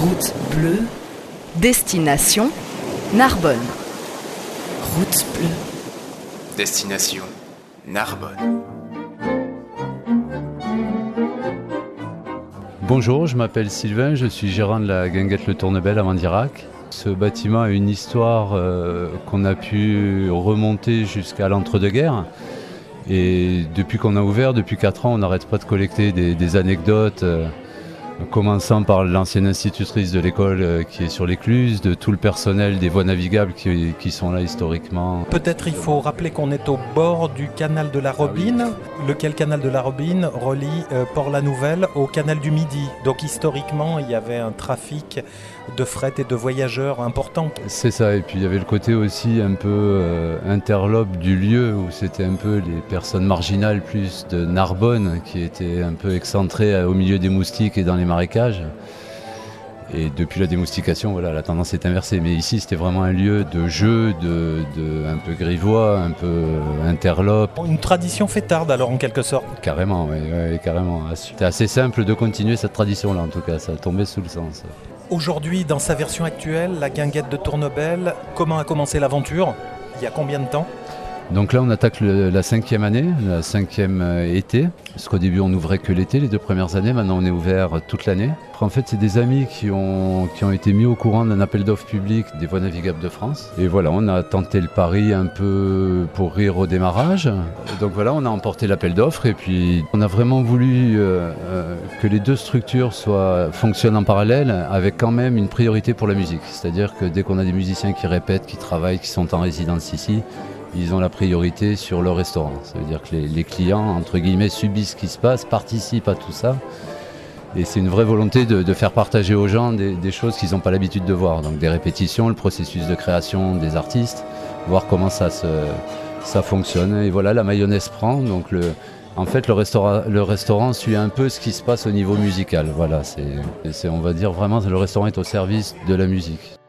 Route bleue, destination Narbonne. Route bleue. Destination Narbonne. Bonjour, je m'appelle Sylvain, je suis gérant de la guinguette Le Tournebel à Mandirac. Ce bâtiment a une histoire euh, qu'on a pu remonter jusqu'à l'entre-deux-guerres. Et depuis qu'on a ouvert, depuis 4 ans, on n'arrête pas de collecter des, anecdotes. Euh, commençant par l'ancienne institutrice de l'école euh, qui est sur l'écluse, de tout le personnel des voies navigables qui, sont là historiquement. Peut-être il faut rappeler qu'on est au bord du canal de la Robine, lequel canal de la Robine relie euh, Port-la-Nouvelle au canal du Midi. Donc historiquement, il y avait un trafic de fret et de voyageurs important. C'est ça, et puis il y avait le côté aussi un peu euh, interlope du lieu où c'était un peu les personnes marginales plus de Narbonne qui étaient un peu excentrées au milieu des moustiques et dans les marécages. Et depuis la démoustication, voilà, la tendance est inversée. Mais ici, c'était vraiment un lieu de jeu, de, un peu grivois, un peu interlope. Une tradition fêtarde alors en quelque sorte. Carrément, oui, carrément. C'était assez simple de continuer cette tradition-là en tout cas, ça tombait sous le sens. Aujourd'hui, dans sa version actuelle, la guinguette de Tournebel, comment a commencé l'aventure? Il y a combien de temps? Donc là, on attaque la cinquième année, la cinquième euh, été. Parce qu'au début, on n'ouvrait que l'été, les deux premières années. Maintenant, on est ouvert toute l'année. En fait, c'est des amis qui ont, été mis au courant d'un appel d'offres public des voies navigables de France. Et voilà, on a tenté le pari un peu pour rire au démarrage. donc voilà, on a emporté l'appel d'offres et puis on a vraiment voulu euh, euh, que les deux structures soient, fonctionnent en parallèle avec quand même une priorité pour la musique. C'est-à-dire que dès qu'on a des musiciens qui répètent, qui travaillent, qui sont en résidence ici, ils ont la priorité sur leur restaurant. Ça veut dire que les, clients, entre guillemets, subissent ce qui se passe, participent à tout ça. Et c'est une vraie volonté de, faire partager aux gens des, choses qu'ils n'ont pas l'habitude de voir. Donc des répétitions, le processus de création des artistes, voir comment ça, se, ça fonctionne. Et voilà, la mayonnaise prend. Donc le, en fait, le le restaurant suit un peu ce qui se passe au niveau musical. Voilà, c'est, on va dire vraiment, le restaurant est au service de la musique.